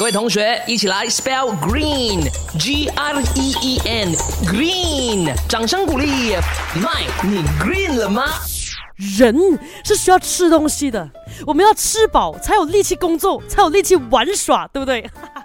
各位同学，一起来 spell green，G R E E N，green，掌声鼓励。Mike，，你 green 了吗？人是需要吃东西的，我们要吃饱才有力气工作，才有力气玩耍，对不对？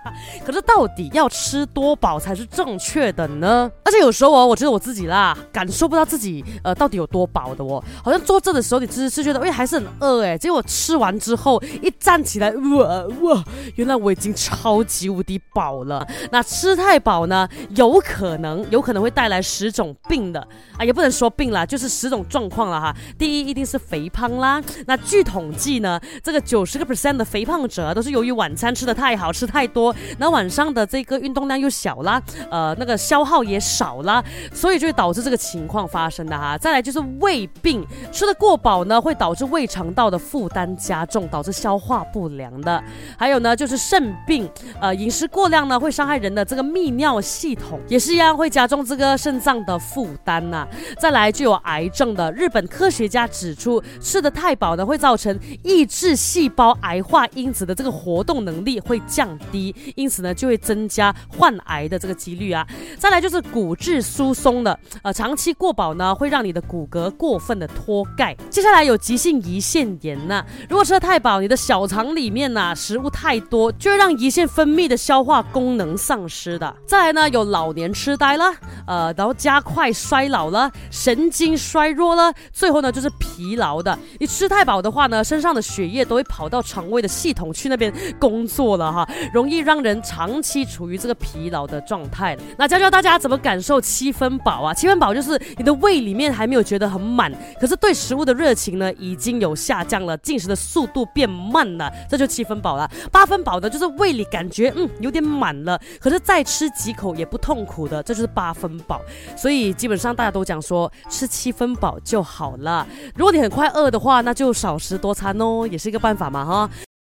可是到底要吃多饱才是正确的呢？而且有时候哦，我觉得我自己啦，感受不到自己呃到底有多饱的哦。好像坐这的时候，你只是觉得哎还是很饿哎，结果吃完之后一站起来，哇哇，原来我已经超级无敌饱了。那吃太饱呢，有可能有可能会带来十种病的啊，也不能说病啦，就是十种状况了哈。第一，一定是肥胖啦。那据统计呢，这个九十个 percent 的肥胖者都是由于晚餐吃的太好，吃太多。那晚上的这个运动量又小啦，呃，那个消耗也少啦，所以就会导致这个情况发生的哈。再来就是胃病，吃的过饱呢，会导致胃肠道的负担加重，导致消化不良的。还有呢，就是肾病，呃，饮食过量呢，会伤害人的这个泌尿系统，也是一样会加重这个肾脏的负担呐。再来就有癌症的，日本科学家指出，吃的太饱呢，会造成抑制细胞癌化因子的这个活动能力会降低。因此呢，就会增加患癌的这个几率啊。再来就是骨质疏松的，呃，长期过饱呢，会让你的骨骼过分的脱钙。接下来有急性胰腺炎呢，如果吃的太饱，你的小肠里面呢食物太多，就会让胰腺分泌的消化功能丧失的。再来呢，有老年痴呆了，呃，然后加快衰老了，神经衰弱了，最后呢就是疲劳的。你吃太饱的话呢，身上的血液都会跑到肠胃的系统去那边工作了哈，容易让人长期处于这个疲劳的状态那教教大家怎么感受七分饱啊？七分饱就是你的胃里面还没有觉得很满，可是对食物的热情呢已经有下降了，进食的速度变慢了，这就七分饱了。八分饱呢，就是胃里感觉嗯有点满了，可是再吃几口也不痛苦的，这就是八分饱。所以基本上大家都讲说吃七分饱就好了。如果你很快饿的话，那就少食多餐哦，也是一个办法嘛哈。